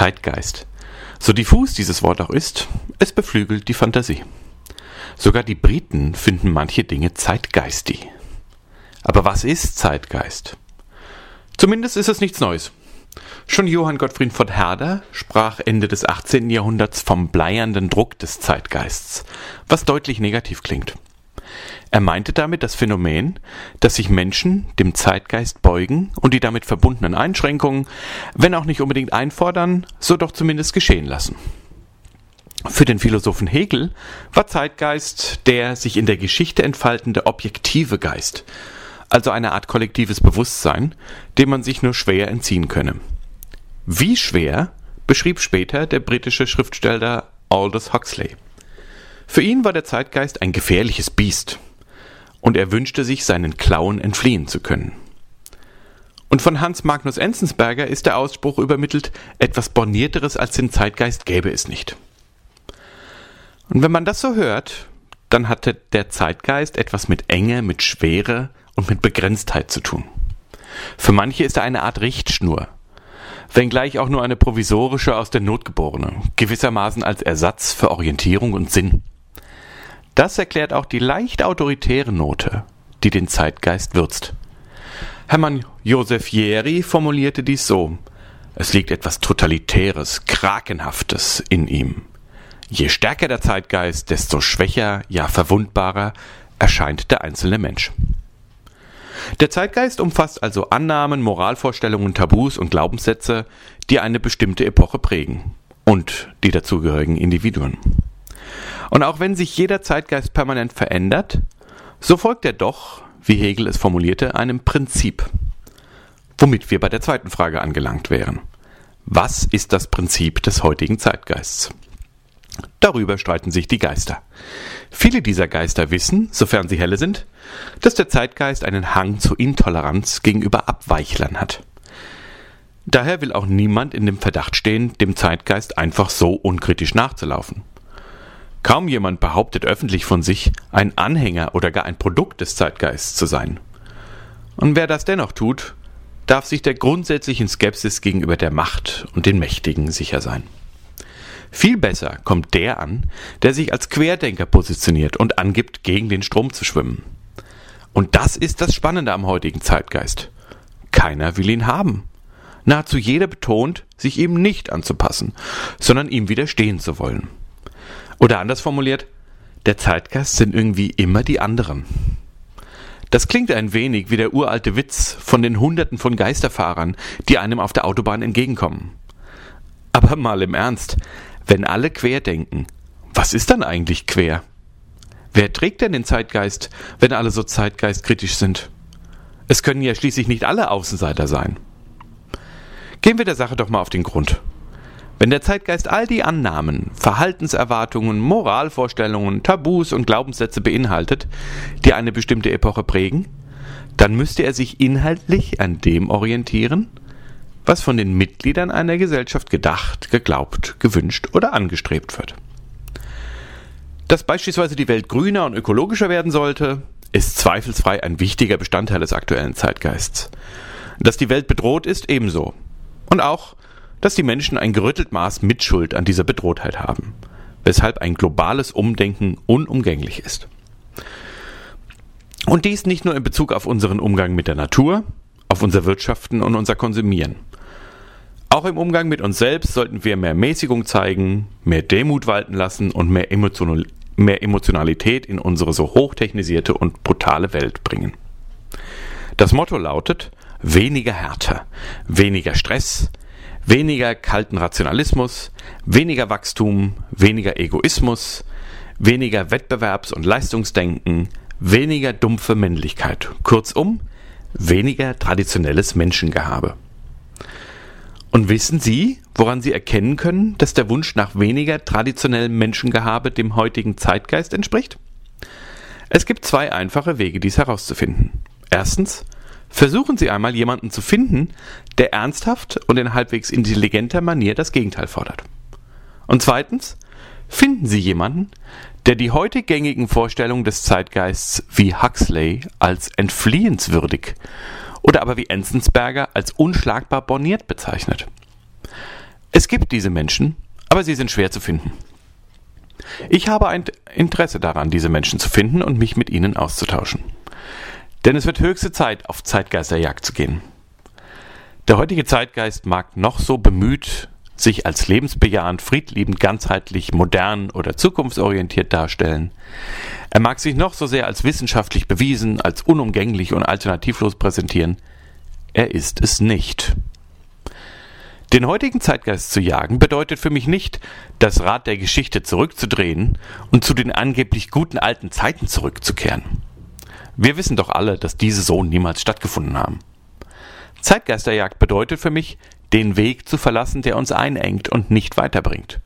Zeitgeist. So diffus dieses Wort auch ist, es beflügelt die Fantasie. Sogar die Briten finden manche Dinge zeitgeistig. Aber was ist Zeitgeist? Zumindest ist es nichts Neues. Schon Johann Gottfried von Herder sprach Ende des 18. Jahrhunderts vom bleiernden Druck des Zeitgeists, was deutlich negativ klingt. Er meinte damit das Phänomen, dass sich Menschen dem Zeitgeist beugen und die damit verbundenen Einschränkungen, wenn auch nicht unbedingt einfordern, so doch zumindest geschehen lassen. Für den Philosophen Hegel war Zeitgeist der sich in der Geschichte entfaltende objektive Geist, also eine Art kollektives Bewusstsein, dem man sich nur schwer entziehen könne. Wie schwer beschrieb später der britische Schriftsteller Aldous Huxley. Für ihn war der Zeitgeist ein gefährliches Biest, und er wünschte sich, seinen Klauen entfliehen zu können. Und von Hans Magnus Enzensberger ist der Ausspruch übermittelt, etwas Bornierteres als den Zeitgeist gäbe es nicht. Und wenn man das so hört, dann hatte der Zeitgeist etwas mit Enge, mit Schwere und mit Begrenztheit zu tun. Für manche ist er eine Art Richtschnur, wenngleich auch nur eine provisorische aus der Not geborene, gewissermaßen als Ersatz für Orientierung und Sinn. Das erklärt auch die leicht autoritäre Note, die den Zeitgeist würzt. Hermann Josef Jeri formulierte dies so: Es liegt etwas Totalitäres, Krakenhaftes in ihm. Je stärker der Zeitgeist, desto schwächer, ja verwundbarer erscheint der einzelne Mensch. Der Zeitgeist umfasst also Annahmen, Moralvorstellungen, Tabus und Glaubenssätze, die eine bestimmte Epoche prägen und die dazugehörigen Individuen. Und auch wenn sich jeder Zeitgeist permanent verändert, so folgt er doch, wie Hegel es formulierte, einem Prinzip. Womit wir bei der zweiten Frage angelangt wären. Was ist das Prinzip des heutigen Zeitgeists? Darüber streiten sich die Geister. Viele dieser Geister wissen, sofern sie helle sind, dass der Zeitgeist einen Hang zur Intoleranz gegenüber Abweichlern hat. Daher will auch niemand in dem Verdacht stehen, dem Zeitgeist einfach so unkritisch nachzulaufen. Kaum jemand behauptet öffentlich von sich, ein Anhänger oder gar ein Produkt des Zeitgeists zu sein. Und wer das dennoch tut, darf sich der grundsätzlichen Skepsis gegenüber der Macht und den Mächtigen sicher sein. Viel besser kommt der an, der sich als Querdenker positioniert und angibt, gegen den Strom zu schwimmen. Und das ist das Spannende am heutigen Zeitgeist. Keiner will ihn haben. Nahezu jeder betont, sich ihm nicht anzupassen, sondern ihm widerstehen zu wollen. Oder anders formuliert, der Zeitgeist sind irgendwie immer die anderen. Das klingt ein wenig wie der uralte Witz von den Hunderten von Geisterfahrern, die einem auf der Autobahn entgegenkommen. Aber mal im Ernst, wenn alle quer denken, was ist dann eigentlich quer? Wer trägt denn den Zeitgeist, wenn alle so zeitgeistkritisch sind? Es können ja schließlich nicht alle Außenseiter sein. Gehen wir der Sache doch mal auf den Grund. Wenn der Zeitgeist all die Annahmen, Verhaltenserwartungen, Moralvorstellungen, Tabus und Glaubenssätze beinhaltet, die eine bestimmte Epoche prägen, dann müsste er sich inhaltlich an dem orientieren, was von den Mitgliedern einer Gesellschaft gedacht, geglaubt, gewünscht oder angestrebt wird. Dass beispielsweise die Welt grüner und ökologischer werden sollte, ist zweifelsfrei ein wichtiger Bestandteil des aktuellen Zeitgeists. Dass die Welt bedroht ist, ebenso. Und auch, dass die Menschen ein gerüttelt Maß Mitschuld an dieser Bedrohtheit haben, weshalb ein globales Umdenken unumgänglich ist. Und dies nicht nur in Bezug auf unseren Umgang mit der Natur, auf unser Wirtschaften und unser Konsumieren. Auch im Umgang mit uns selbst sollten wir mehr Mäßigung zeigen, mehr Demut walten lassen und mehr, Emotional mehr Emotionalität in unsere so hochtechnisierte und brutale Welt bringen. Das Motto lautet weniger Härte, weniger Stress, weniger kalten Rationalismus, weniger Wachstum, weniger Egoismus, weniger Wettbewerbs- und Leistungsdenken, weniger dumpfe Männlichkeit. Kurzum, weniger traditionelles Menschengehabe. Und wissen Sie, woran Sie erkennen können, dass der Wunsch nach weniger traditionellem Menschengehabe dem heutigen Zeitgeist entspricht? Es gibt zwei einfache Wege, dies herauszufinden. Erstens, versuchen Sie einmal jemanden zu finden, der ernsthaft und in halbwegs intelligenter Manier das Gegenteil fordert. Und zweitens, finden Sie jemanden, der die heute gängigen Vorstellungen des Zeitgeists wie Huxley als entfliehenswürdig oder aber wie Enzensberger als unschlagbar borniert bezeichnet. Es gibt diese Menschen, aber sie sind schwer zu finden. Ich habe ein Interesse daran, diese Menschen zu finden und mich mit ihnen auszutauschen. Denn es wird höchste Zeit, auf Zeitgeisterjagd zu gehen. Der heutige Zeitgeist mag noch so bemüht sich als lebensbejahend, friedliebend, ganzheitlich, modern oder zukunftsorientiert darstellen. Er mag sich noch so sehr als wissenschaftlich bewiesen, als unumgänglich und alternativlos präsentieren. Er ist es nicht. Den heutigen Zeitgeist zu jagen bedeutet für mich nicht, das Rad der Geschichte zurückzudrehen und zu den angeblich guten alten Zeiten zurückzukehren. Wir wissen doch alle, dass diese so niemals stattgefunden haben. Zeitgeisterjagd bedeutet für mich, den Weg zu verlassen, der uns einengt und nicht weiterbringt.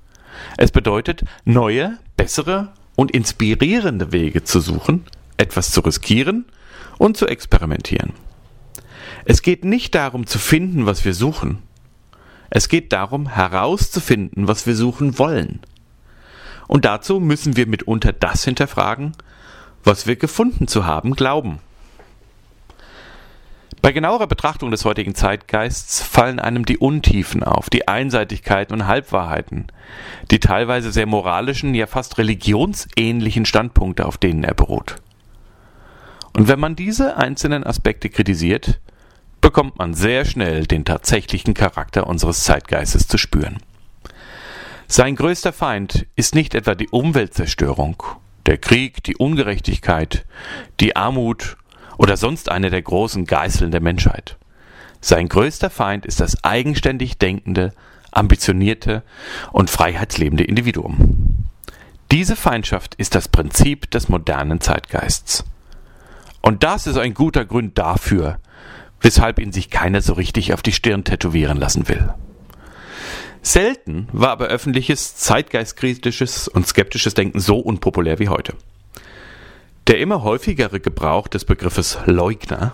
Es bedeutet, neue, bessere und inspirierende Wege zu suchen, etwas zu riskieren und zu experimentieren. Es geht nicht darum zu finden, was wir suchen, es geht darum, herauszufinden, was wir suchen wollen. Und dazu müssen wir mitunter das hinterfragen, was wir gefunden zu haben glauben. Bei genauerer Betrachtung des heutigen Zeitgeists fallen einem die Untiefen auf, die Einseitigkeiten und Halbwahrheiten, die teilweise sehr moralischen, ja fast religionsähnlichen Standpunkte, auf denen er beruht. Und wenn man diese einzelnen Aspekte kritisiert, bekommt man sehr schnell den tatsächlichen Charakter unseres Zeitgeistes zu spüren. Sein größter Feind ist nicht etwa die Umweltzerstörung, der Krieg, die Ungerechtigkeit, die Armut oder sonst eine der großen Geißeln der Menschheit. Sein größter Feind ist das eigenständig denkende, ambitionierte und freiheitslebende Individuum. Diese Feindschaft ist das Prinzip des modernen Zeitgeists. Und das ist ein guter Grund dafür, weshalb ihn sich keiner so richtig auf die Stirn tätowieren lassen will. Selten war aber öffentliches, zeitgeistkritisches und skeptisches Denken so unpopulär wie heute. Der immer häufigere Gebrauch des Begriffes Leugner,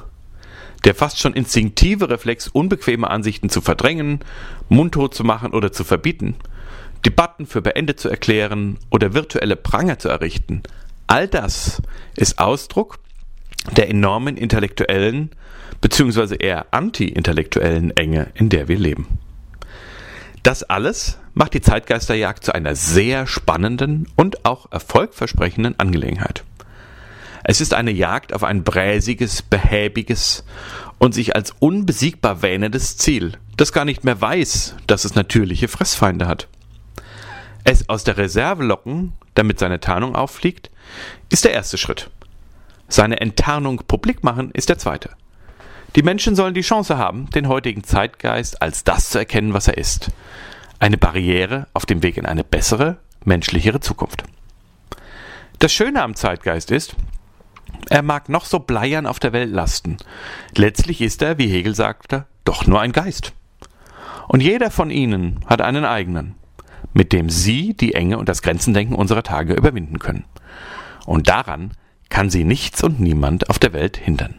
der fast schon instinktive Reflex, unbequeme Ansichten zu verdrängen, mundtot zu machen oder zu verbieten, Debatten für beendet zu erklären oder virtuelle Pranger zu errichten, all das ist Ausdruck der enormen intellektuellen beziehungsweise eher anti-intellektuellen Enge, in der wir leben. Das alles macht die Zeitgeisterjagd zu einer sehr spannenden und auch erfolgversprechenden Angelegenheit. Es ist eine Jagd auf ein bräsiges, behäbiges und sich als unbesiegbar wähnendes Ziel, das gar nicht mehr weiß, dass es natürliche Fressfeinde hat. Es aus der Reserve locken, damit seine Tarnung auffliegt, ist der erste Schritt. Seine Enttarnung publik machen ist der zweite. Die Menschen sollen die Chance haben, den heutigen Zeitgeist als das zu erkennen, was er ist. Eine Barriere auf dem Weg in eine bessere, menschlichere Zukunft. Das Schöne am Zeitgeist ist, er mag noch so bleiern auf der Welt lasten. Letztlich ist er, wie Hegel sagte, doch nur ein Geist. Und jeder von ihnen hat einen eigenen, mit dem sie die Enge und das Grenzendenken unserer Tage überwinden können. Und daran kann sie nichts und niemand auf der Welt hindern.